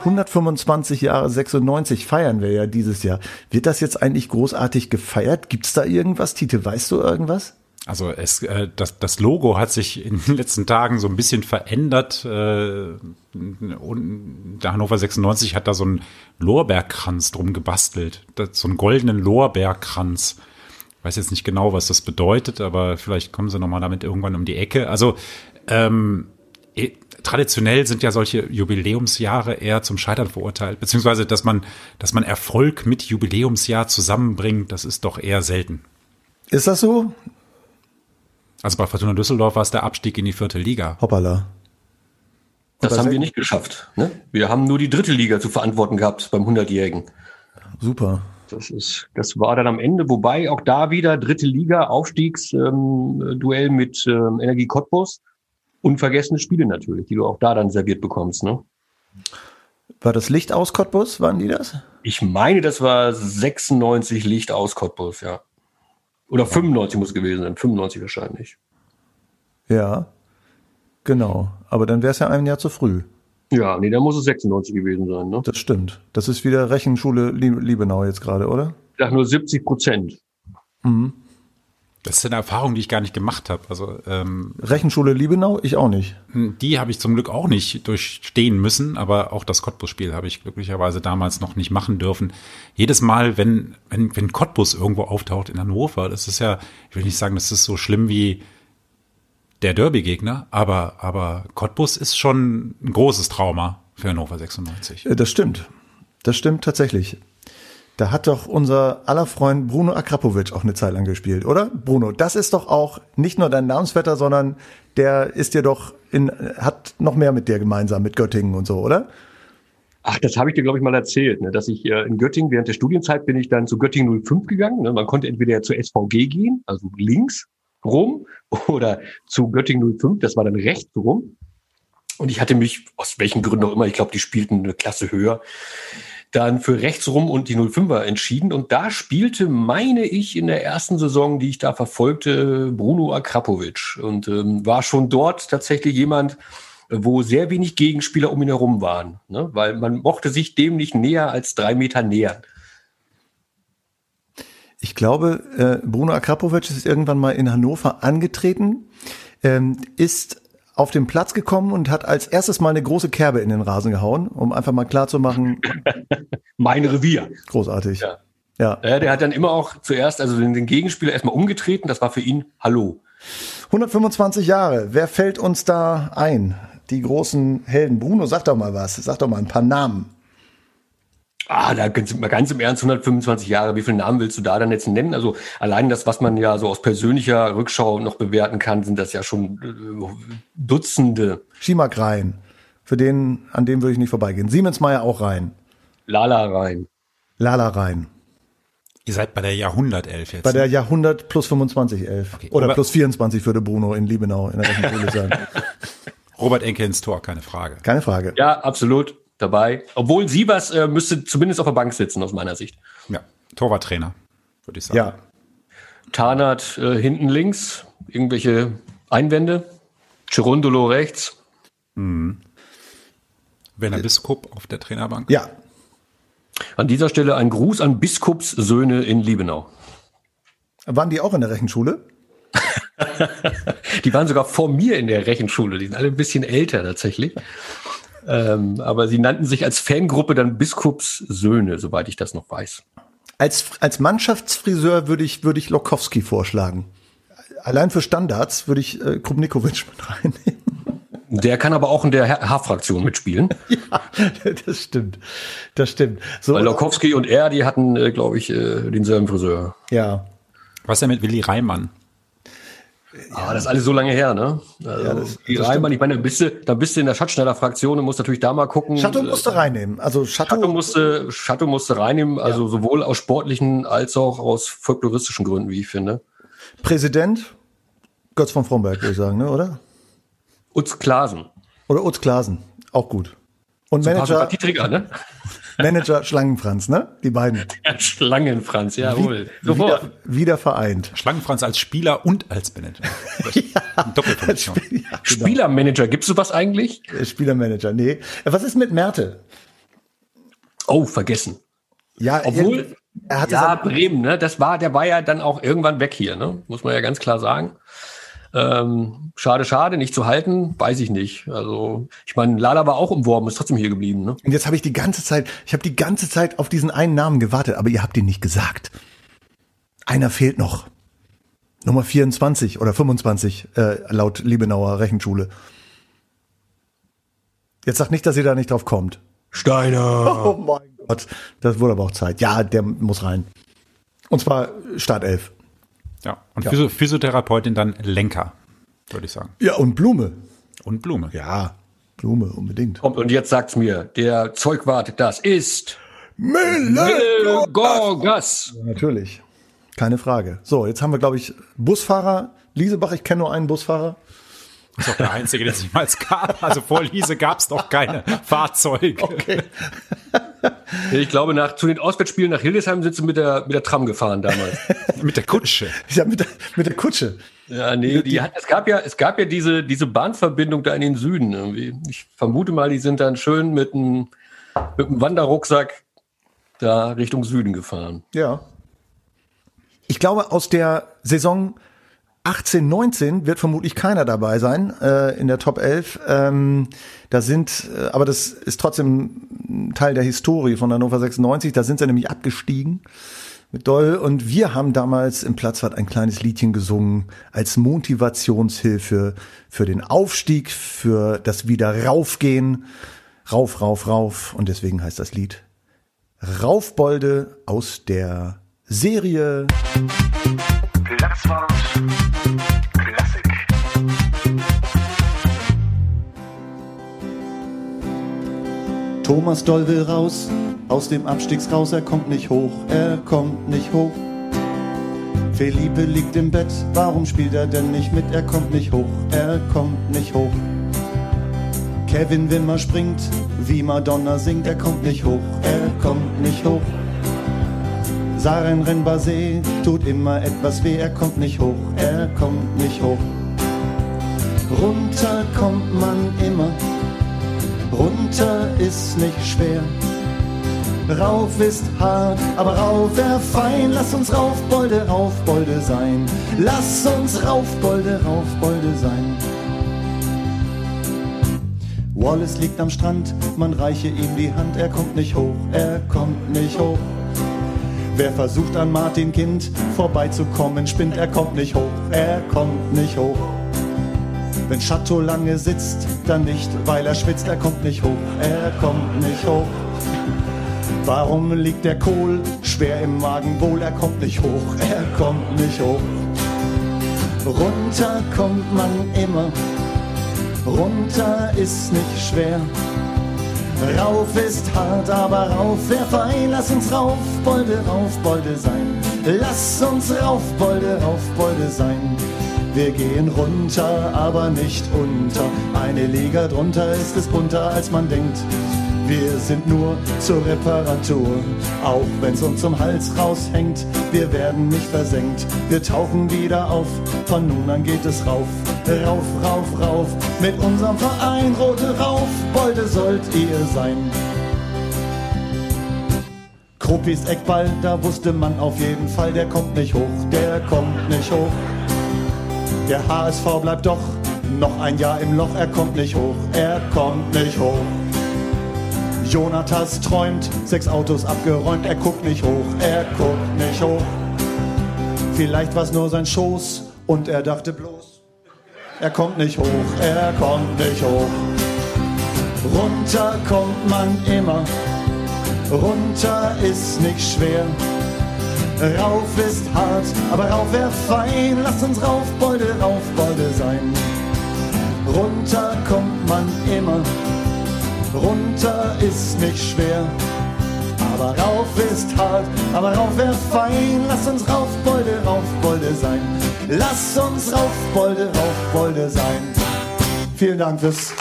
125 Jahre 96 feiern wir ja dieses Jahr. Wird das jetzt eigentlich großartig gefeiert? Gibt's da irgendwas? Tite, weißt du irgendwas? Also es, äh, das, das Logo hat sich in den letzten Tagen so ein bisschen verändert. Äh, und der Hannover 96 hat da so einen Lorbeerkranz drum gebastelt. Das, so einen goldenen Lorbeerkranz. Weiß jetzt nicht genau, was das bedeutet, aber vielleicht kommen sie nochmal damit irgendwann um die Ecke. Also ähm, eh, traditionell sind ja solche Jubiläumsjahre eher zum Scheitern verurteilt, beziehungsweise dass man, dass man Erfolg mit Jubiläumsjahr zusammenbringt, das ist doch eher selten. Ist das so? Also bei Fortuna Düsseldorf war es der Abstieg in die vierte Liga. Hoppala. Das Aber haben wir nicht geschafft. Ne? Wir haben nur die dritte Liga zu verantworten gehabt beim 100-Jährigen. Super. Das ist, das war dann am Ende, wobei auch da wieder dritte Liga, Aufstiegsduell ähm, mit ähm, Energie Cottbus. Unvergessene Spiele natürlich, die du auch da dann serviert bekommst. Ne? War das Licht aus Cottbus? Waren die das? Ich meine, das war 96 Licht aus Cottbus, ja. Oder 95 muss es gewesen sein, 95 wahrscheinlich. Ja. Genau. Aber dann wäre es ja ein Jahr zu früh. Ja, nee, da muss es 96 gewesen sein. Ne? Das stimmt. Das ist wieder Rechenschule Lie- Liebenau jetzt gerade, oder? Ich sag nur 70 Prozent. Das ist eine Erfahrung, die ich gar nicht gemacht habe. Also ähm, Rechenschule Liebenau? Ich auch nicht. die habe ich zum Glück auch nicht durchstehen müssen, aber auch das Cottbus-Spiel habe ich glücklicherweise damals noch nicht machen dürfen. Jedes Mal, wenn, wenn, wenn Cottbus irgendwo auftaucht in Hannover, das ist ja, ich will nicht sagen, das ist so schlimm wie der Derby-Gegner, aber, aber Cottbus ist schon ein großes Trauma für Hannover 96. Äh, Das stimmt. Das stimmt tatsächlich. Da hat doch unser aller Freund Bruno Akrapovic auch eine Zeit lang gespielt, oder? Bruno, das ist doch auch nicht nur dein Namensvetter, sondern der ist dir doch in, hat noch mehr mit dir gemeinsam, mit Göttingen und so, oder? Ach, das habe ich dir, glaube ich, mal erzählt, ne? dass ich äh, in Göttingen, während der Studienzeit bin ich dann zu Göttingen 05 gegangen. Ne? Man konnte entweder zur SVG gehen, also links rum, oder zu Göttingen 05, das war dann rechts rum. Und ich hatte mich, aus welchen Gründen auch immer, ich glaube, die spielten eine Klasse höher, dann für rechts rum und die 05er entschieden. Und da spielte, meine ich, in der ersten Saison, die ich da verfolgte, Bruno Akrapovic. Und ähm, war schon dort tatsächlich jemand, wo sehr wenig Gegenspieler um ihn herum waren. Ne? Weil man mochte sich dem nicht näher als drei Meter nähern. Ich glaube, äh, Bruno Akrapovic ist irgendwann mal in Hannover angetreten, ähm, ist auf den Platz gekommen und hat als erstes mal eine große Kerbe in den Rasen gehauen, um einfach mal klar zu machen, Mein Revier. großartig. Ja. ja. Der hat dann immer auch zuerst, also den Gegenspieler erstmal umgetreten. Das war für ihn Hallo. 125 Jahre. Wer fällt uns da ein? Die großen Helden. Bruno, sag doch mal was. Sag doch mal ein paar Namen. Ah, da sind wir ganz im Ernst 125 Jahre. Wie viele Namen willst du da dann jetzt nennen? Also allein das, was man ja so aus persönlicher Rückschau noch bewerten kann, sind das ja schon äh, Dutzende. Schimak rein. Für den, an dem würde ich nicht vorbeigehen. Siemensmeier auch rein. Lala rein. Lala rein. Ihr seid bei der Jahrhundertelf jetzt. Bei der Jahrhundert plus 25 11. Okay, Oder plus 24 würde Bruno in Liebenau in der Rechenschule sein. Robert Enke ins Tor, keine Frage. Keine Frage. Ja, absolut dabei. Obwohl Sievers äh, müsste zumindest auf der Bank sitzen, aus meiner Sicht. Ja, Torwarttrainer, würde ich sagen. Ja. Tarnat äh, hinten links, irgendwelche Einwände. Cherundolo rechts. Werner Biskup auf der Trainerbank. Ja. An dieser Stelle ein Gruß an Biskops Söhne in Liebenau. Waren die auch in der Rechenschule? Die waren sogar vor mir in der Rechenschule. Die sind alle ein bisschen älter tatsächlich. Ähm, aber sie nannten sich als Fangruppe dann Biskops Söhne, soweit ich das noch weiß. Als, als Mannschaftsfriseur würde ich, würde ich Lokowski vorschlagen. Allein für Standards würde ich äh, Krupnikovic mit reinnehmen. Der kann aber auch in der H-Fraktion mitspielen. ja, das stimmt. Das stimmt. So, Weil Lokowski und er, die hatten, äh, glaube ich, äh, denselben Friseur. ja. Was ist denn mit Willi Reimann? Ah, das ist alles so lange her, ne? Also, Ja, das- das Reimann, ich meine, da bist du, da bist du in der Schatzschneider-Fraktion und musst natürlich da mal gucken. Chateau Äh, musste reinnehmen. Also Chateau, Chateau musste, Chateau musste reinnehmen, also sowohl aus sportlichen als auch aus folkloristischen Gründen, wie ich finde. Präsident Götz von Fromberg, würde ich sagen, ne, oder? Utz Klasen. Oder Utz Klasen, auch gut. Und Manager. Ne? Manager Schlangenfranz, ne? Die beiden. Ja, Schlangenfranz, jawohl. Sofort. Wieder, wieder vereint. Schlangenfranz als Spieler und als Manager. ja. Doppelfunktion. Ja, genau. Spielermanager, gibt's sowas eigentlich? Spielermanager, nee. Was ist mit Merte? Oh, vergessen. Ja, Obwohl- er hatte Ja, Bremen, ne? Das war, der war ja dann auch irgendwann weg hier, ne? Muss man ja ganz klar sagen. Ähm, schade, schade, nicht zu halten, weiß ich nicht. Also, ich meine, Lala war auch umworben, ist trotzdem hier geblieben, ne? Und jetzt habe ich die ganze Zeit, ich habe die ganze Zeit auf diesen einen Namen gewartet, aber ihr habt ihn nicht gesagt. Einer fehlt noch. Nummer 24 oder 25 äh, laut Liebenauer Rechenschule. Jetzt sagt nicht, dass ihr da nicht drauf kommt. Steiner. Oh mein Gott, das wurde aber auch Zeit. Ja, der muss rein. Und zwar Startelf. Ja. Und Ja. Physio Physiotherapeutin dann Lenker, würde ich sagen. Ja, und Blume. Und Blume. Ja, Blume unbedingt. Kommt, und jetzt sagt's mir, der Zeugwart, das ist Mille! Gorgas. Natürlich. Keine Frage. So, jetzt haben wir, glaube ich, Busfahrer. Liesebach, ich kenne nur einen Busfahrer. Ist auch der einzige, den es jemals gab. Also vor Liese gab es noch keine Fahrzeuge. Okay. Ich glaube, nach, zu den Auswärtsspielen nach Hildesheim sind sie mit der, mit der Tram gefahren damals. Mit der Kutsche. Ja, mit der, mit der Kutsche. Ja, nee, die hat, es gab ja, es gab ja diese, diese Bahnverbindung da in den Süden irgendwie. Ich vermute mal, die sind dann schön mit einem, mit einem Wanderrucksack da Richtung Süden gefahren. Ja. Ich glaube, aus der Saison 18, 19 wird vermutlich keiner dabei sein äh, in der Top 11. Ähm, da sind, äh, aber das ist trotzdem Teil der Historie von Hannover 96. Da sind sie nämlich abgestiegen mit Doll. Und wir haben damals im Platzwart ein kleines Liedchen gesungen als Motivationshilfe für den Aufstieg, für das wieder raufgehen. Rauf, rauf, rauf. Und deswegen heißt das Lied Raufbolde aus der Serie Klassik. Thomas Doll will raus, aus dem Abstiegsraus, er kommt nicht hoch, er kommt nicht hoch. Felipe liegt im Bett, warum spielt er denn nicht mit? Er kommt nicht hoch, er kommt nicht hoch. Kevin Wimmer springt, wie Madonna singt, er kommt nicht hoch, er kommt nicht hoch. Saren Renbase tut immer etwas weh, er kommt nicht hoch, er kommt nicht hoch. Runter kommt man immer, runter ist nicht schwer. Rauf ist hart, aber rauf wär fein. Lass uns Raufbolde, Raufbolde sein. Lass uns Raufbolde, Raufbolde sein. Wallace liegt am Strand, man reiche ihm die Hand. Er kommt nicht hoch, er kommt nicht hoch. Wer versucht an Martin Kind vorbeizukommen, spinnt, er kommt nicht hoch, er kommt nicht hoch. Wenn Chateau lange sitzt, dann nicht, weil er schwitzt, er kommt nicht hoch, er kommt nicht hoch. Warum liegt der Kohl schwer im Magen wohl? Er kommt nicht hoch, er kommt nicht hoch. Runter kommt man immer, runter ist nicht schwer. Rauf ist hart, aber rauf wär fein. Lass uns Raufbolde, Raufbolde sein. Lass uns Raufbolde, Raufbolde sein. Wir gehen runter, aber nicht unter. Eine Liga drunter ist es bunter, als man denkt. Wir sind nur zur Reparatur, auch wenn's uns zum Hals raushängt. Wir werden nicht versenkt, wir tauchen wieder auf. Von nun an geht es rauf, rauf, rauf, rauf. Mit unserem Verein Rote Raufbolde sollt ihr sein. Kruppis Eckball, da wusste man auf jeden Fall, der kommt nicht hoch, der kommt nicht hoch. Der HSV bleibt doch noch ein Jahr im Loch, er kommt nicht hoch, er kommt nicht hoch. Jonathas träumt, sechs Autos abgeräumt, er guckt nicht hoch, er guckt nicht hoch. Vielleicht war's nur sein Schoß und er dachte bloß. er kommt nicht hoch, er kommt nicht hoch. Runter kommt man immer, runter ist nicht schwer. Rauf ist hart, aber rauf wär fein. Lasst uns Raufbolde, Raufbolde sein. Runter kommt man immer, runter ist nicht schwer. Aber rauf ist hart, aber rauf wär fein. Lass uns Raufbolde, Raufbolde sein. Lass uns Raufbolde, Raufbolde sein. Vielen Dank fürs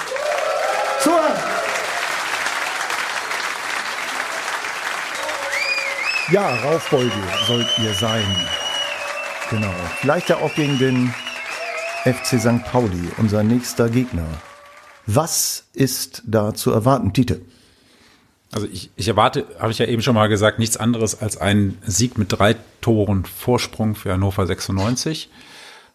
Ja, Raufbolde sollt ihr sein. Genau. Vielleicht ja auch gegen den FC St. Pauli, unser nächster Gegner. Was ist da zu erwarten, Tite? Also ich, ich erwarte, habe ich ja eben schon mal gesagt, nichts anderes als einen Sieg mit drei Toren Vorsprung für Hannover 96.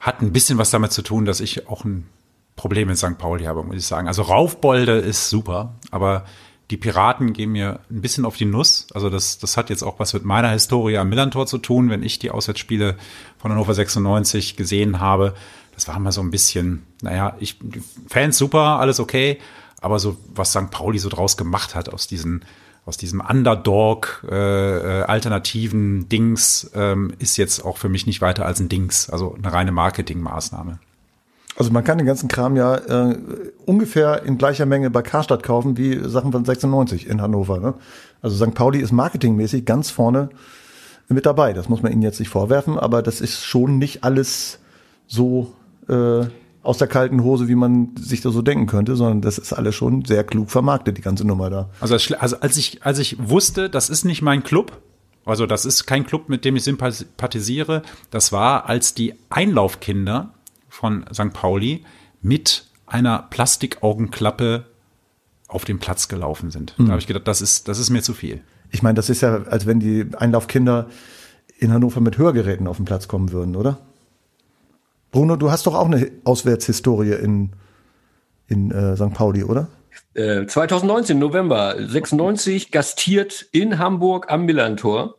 Hat ein bisschen was damit zu tun, dass ich auch ein Problem mit St. Pauli habe, muss ich sagen. Also Raufbolde ist super, aber die Piraten gehen mir ein bisschen auf die Nuss. Also das, das hat jetzt auch was mit meiner Historie am Millantor zu tun, wenn ich die Auswärtsspiele von Hannover 96 gesehen habe. Das war mal so ein bisschen, naja, ich, Fans super, alles okay, aber so, was St. Pauli so draus gemacht hat aus diesen, aus diesem Underdog äh, äh, alternativen Dings ähm, ist jetzt auch für mich nicht weiter als ein Dings, also eine reine Marketingmaßnahme. Also man kann den ganzen Kram ja äh, ungefähr in gleicher Menge bei Karstadt kaufen wie Sachen von 96 in Hannover. Ne? Also St. Pauli ist marketingmäßig ganz vorne mit dabei. Das muss man ihnen jetzt nicht vorwerfen, aber das ist schon nicht alles so äh, aus der kalten Hose, wie man sich da so denken könnte, sondern das ist alles schon sehr klug vermarktet, die ganze Nummer da. Also, also als ich als ich wusste, das ist nicht mein Club, also das ist kein Club, mit dem ich sympathisiere, das war, als die Einlaufkinder von St. Pauli mit einer Plastikaugenklappe auf den Platz gelaufen sind. Mhm. Da habe ich gedacht, das ist, das ist mir zu viel. Ich meine, das ist ja, als wenn die Einlaufkinder in Hannover mit Hörgeräten auf den Platz kommen würden, oder? Bruno, du hast doch auch eine Auswärtshistorie in, in äh, St. Pauli, oder? 2019, äh, November, 96, gastiert in Hamburg am Millantor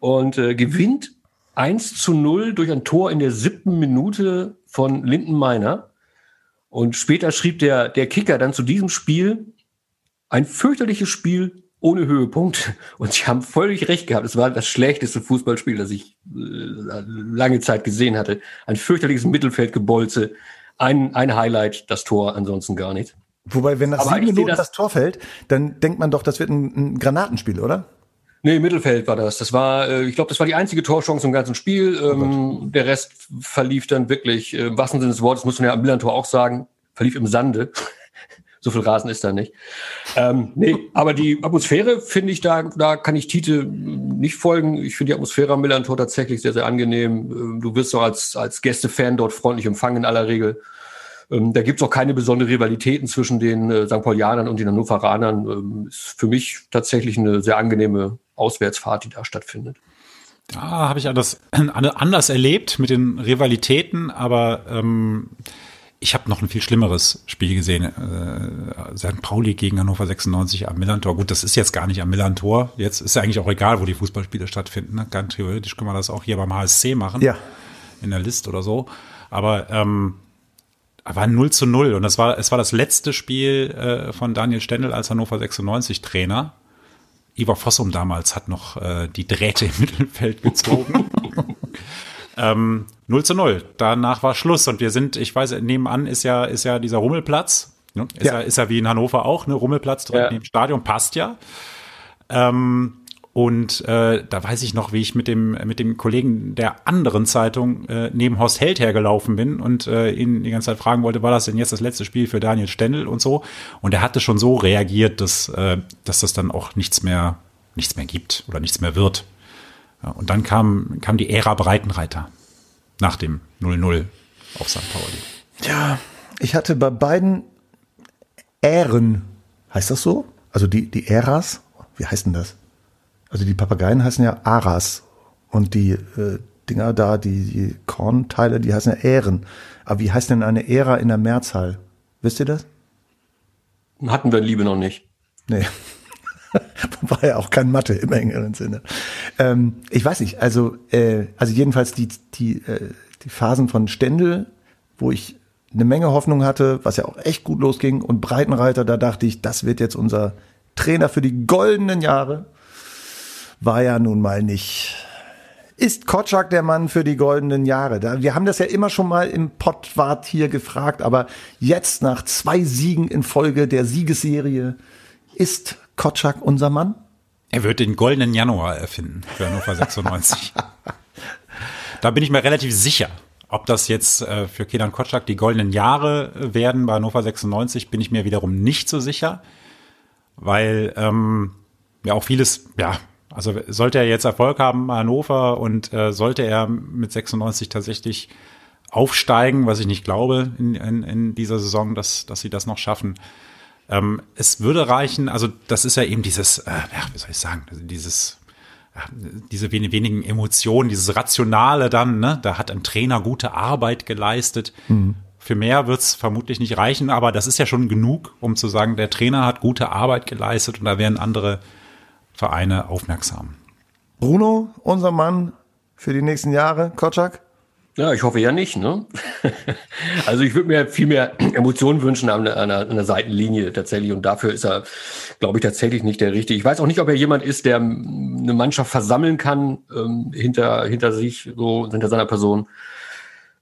und äh, gewinnt 1 zu 0 durch ein Tor in der siebten Minute von Lindenmeiner. Und später schrieb der, der Kicker dann zu diesem Spiel ein fürchterliches Spiel ohne Höhepunkt. Und sie haben völlig recht gehabt. Es war das schlechteste Fußballspiel, das ich äh, lange Zeit gesehen hatte. Ein fürchterliches Mittelfeldgebolze. Ein, ein Highlight, das Tor, ansonsten gar nicht. Wobei, wenn nach sieben Minuten das, das, Tor fällt, dann denkt man doch, das wird ein, ein Granatenspiel, oder? Nee, Mittelfeld war das. Das war, äh, ich glaube, das war die einzige Torchance im ganzen Spiel. Oh ähm, der Rest verlief dann wirklich, äh, im wahrsten Sinne des Wortes, muss man ja am Millantor auch sagen, verlief im Sande. so viel Rasen ist da nicht. Ähm, nee, aber die Atmosphäre finde ich, da, da kann ich Tite nicht folgen. Ich finde die Atmosphäre am Millantor tatsächlich sehr, sehr angenehm. Ähm, du wirst doch als, als Gästefan dort freundlich empfangen in aller Regel. Ähm, da gibt's auch keine besondere Rivalitäten zwischen den äh, St. Paulianern und den Hannoveranern. Ähm, ist für mich tatsächlich eine sehr angenehme Auswärtsfahrt, die da stattfindet. Da habe ich alles anders erlebt mit den Rivalitäten, aber ähm, ich habe noch ein viel schlimmeres Spiel gesehen. Äh, St. Pauli gegen Hannover 96 am Millantor. Gut, das ist jetzt gar nicht am Millantor. Jetzt ist ja eigentlich auch egal, wo die Fußballspiele stattfinden. Ne? Ganz theoretisch können wir das auch hier beim HSC machen. Ja. In der List oder so. Aber ähm, war 0 zu 0 und das war, es war das letzte Spiel äh, von Daniel Stendel als Hannover 96 Trainer. Ivar Fossum damals hat noch äh, die Drähte im Mittelfeld gezogen. ähm, 0 zu 0. Danach war Schluss und wir sind, ich weiß, nebenan ist ja, ist ja dieser Rummelplatz. Ne? Ist, ja. ja. ist ja wie in Hannover auch, ne? Rummelplatz direkt ja. neben dem Stadion, passt ja. Ähm, und äh, da weiß ich noch, wie ich mit dem mit dem Kollegen der anderen Zeitung äh, neben Horst Held hergelaufen bin und äh, ihn die ganze Zeit fragen wollte, war das denn jetzt das letzte Spiel für Daniel Stendel und so. Und er hatte schon so reagiert, dass äh, dass das dann auch nichts mehr nichts mehr gibt oder nichts mehr wird. Und dann kam kam die Ära Breitenreiter nach dem 0-0 auf St. Pauli. Ja, ich hatte bei beiden Ähren, heißt das so? Also die die Äras, wie heißt denn das? Also die Papageien heißen ja Aras und die äh, Dinger da, die, die Kornteile, die heißen ja Ähren. Aber wie heißt denn eine Ära in der Mehrzahl? Wisst ihr das? Hatten wir Liebe noch nicht. Nee. War ja auch kein Mathe im engeren Sinne. Ähm, ich weiß nicht, also, äh, also jedenfalls die, die, äh, die Phasen von Stendel, wo ich eine Menge Hoffnung hatte, was ja auch echt gut losging. Und Breitenreiter, da dachte ich, das wird jetzt unser Trainer für die goldenen Jahre. War ja nun mal nicht. Ist Kotschak der Mann für die goldenen Jahre? Wir haben das ja immer schon mal im Pottwart hier gefragt, aber jetzt nach zwei Siegen in Folge der Siegesserie, ist Kotschak unser Mann? Er wird den goldenen Januar erfinden für Hannover 96. da bin ich mir relativ sicher. Ob das jetzt äh, für Kenan Kotschak die goldenen Jahre werden bei Hannover 96, bin ich mir wiederum nicht so sicher, weil ähm, ja auch vieles, ja, also sollte er jetzt Erfolg haben Hannover und äh, sollte er mit 96 tatsächlich aufsteigen, was ich nicht glaube in, in, in dieser Saison, dass, dass sie das noch schaffen. Ähm, es würde reichen, also das ist ja eben dieses, äh, ja, wie soll ich sagen, also dieses diese wenigen Emotionen, dieses Rationale dann, ne, da hat ein Trainer gute Arbeit geleistet. Mhm. Für mehr wird's vermutlich nicht reichen, aber das ist ja schon genug, um zu sagen, der Trainer hat gute Arbeit geleistet und da werden andere Vereine aufmerksam. Bruno, unser Mann für die nächsten Jahre, Kotschak? Ja, ich hoffe ja nicht. Ne? also ich würde mir viel mehr Emotionen wünschen an, an, an der Seitenlinie tatsächlich. Und dafür ist er, glaube ich, tatsächlich nicht der Richtige. Ich weiß auch nicht, ob er jemand ist, der eine Mannschaft versammeln kann ähm, hinter, hinter sich, so hinter seiner Person.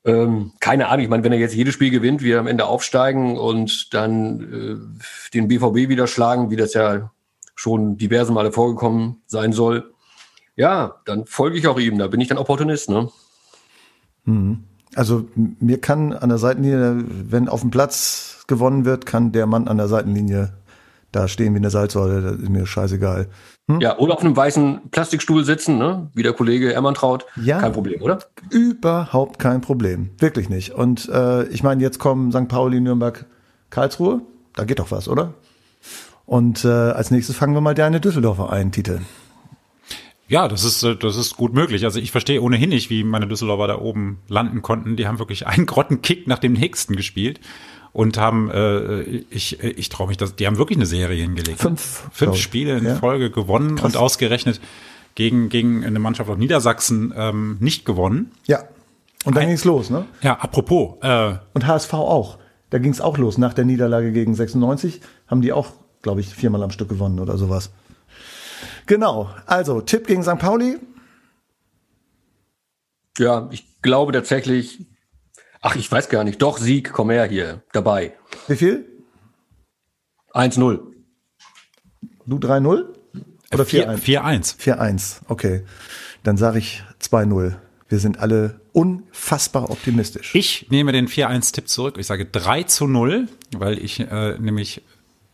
Ähm, keine Ahnung. Ich meine, wenn er jetzt jedes Spiel gewinnt, wir am Ende aufsteigen und dann äh, den BVB wieder schlagen, wie das ja schon diverse Male vorgekommen sein soll, ja, dann folge ich auch ihm. Da bin ich dann Opportunist. Ne? Mhm. Also mir kann an der Seitenlinie, wenn auf dem Platz gewonnen wird, kann der Mann an der Seitenlinie da stehen wie eine Salzsäule. Das ist mir scheißegal. Hm? Ja, oder auf einem weißen Plastikstuhl sitzen, ne? wie der Kollege Ermantraut. Ja, kein Problem, oder? Überhaupt kein Problem. Wirklich nicht. Und äh, ich meine, jetzt kommen St. Pauli, Nürnberg, Karlsruhe. Da geht doch was, oder? Und äh, als nächstes fangen wir mal deine Düsseldorfer ein, Titel. Ja, das ist, äh, das ist gut möglich. Also ich verstehe ohnehin nicht, wie meine Düsseldorfer da oben landen konnten. Die haben wirklich einen Grottenkick nach dem nächsten gespielt und haben, äh, ich, ich traue mich, dass, die haben wirklich eine Serie hingelegt. Fünf, Fünf Spiele in ja. Folge gewonnen Krass. und ausgerechnet gegen, gegen eine Mannschaft aus Niedersachsen ähm, nicht gewonnen. Ja. Und dann Ein, ging's los, ne? Ja, apropos. Äh, und HSV auch. Da ging's auch los. Nach der Niederlage gegen 96 haben die auch, glaube ich, viermal am Stück gewonnen oder sowas. Genau. Also, Tipp gegen St. Pauli. Ja, ich glaube tatsächlich, ach, ich weiß gar nicht, doch, Sieg, komm her hier, dabei. Wie viel? 1-0. Du 3-0? Oder 4-1? 4-1. 4-1, okay. Dann sage ich 2-0. Wir sind alle unfassbar optimistisch. Ich nehme den 4-1-Tipp zurück. Ich sage 3 zu 0, weil ich äh, nämlich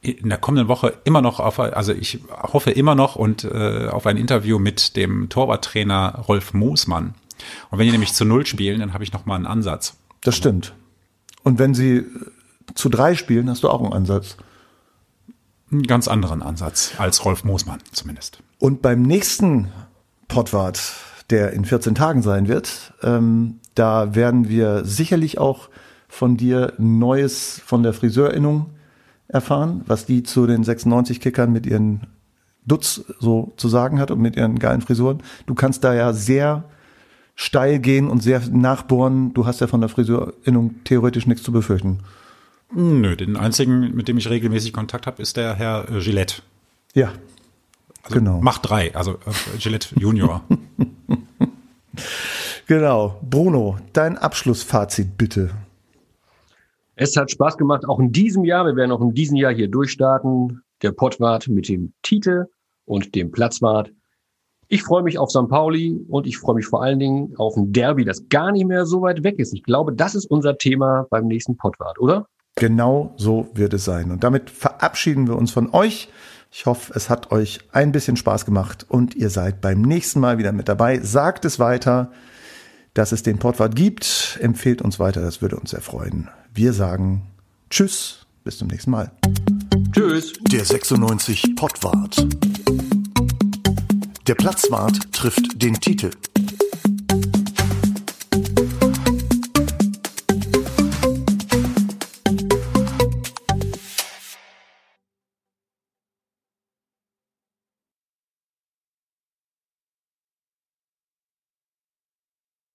in der kommenden Woche immer noch auf, also ich hoffe immer noch und äh, auf ein Interview mit dem Torwarttrainer Rolf Moosmann. Und wenn die nämlich zu Null spielen, dann habe ich noch mal einen Ansatz. Das stimmt. Und wenn sie zu drei spielen, hast du auch einen Ansatz. Einen ganz anderen Ansatz als Rolf Moosmann zumindest. Und beim nächsten Pottwart, der in 14 Tagen sein wird, ähm, da werden wir sicherlich auch von dir Neues von der Friseurinnung erfahren, was die zu den 96-Kickern mit ihren Dutz so zu sagen hat und mit ihren geilen Frisuren. Du kannst da ja sehr steil gehen und sehr nachbohren. Du hast ja von der Frisurinnung theoretisch nichts zu befürchten. Nö, den einzigen, mit dem ich regelmäßig Kontakt habe, ist der Herr äh, Gillette. Ja. Also genau. Macht drei, also äh, Gillette Junior. genau. Bruno, dein Abschlussfazit bitte. Es hat Spaß gemacht, auch in diesem Jahr. Wir werden auch in diesem Jahr hier durchstarten. Der Pottwart mit dem Titel und dem Platzwart. Ich freue mich auf St. Pauli und ich freue mich vor allen Dingen auf ein Derby, das gar nicht mehr so weit weg ist. Ich glaube, das ist unser Thema beim nächsten Pottwart, oder? Genau so wird es sein. Und damit verabschieden wir uns von euch. Ich hoffe, es hat euch ein bisschen Spaß gemacht und ihr seid beim nächsten Mal wieder mit dabei. Sagt es weiter, dass es den Pottwart gibt. Empfehlt uns weiter, das würde uns sehr freuen. Wir sagen Tschüss, bis zum nächsten Mal. Tschüss. Der 96 Pottwart. Der Platzwart trifft den Titel.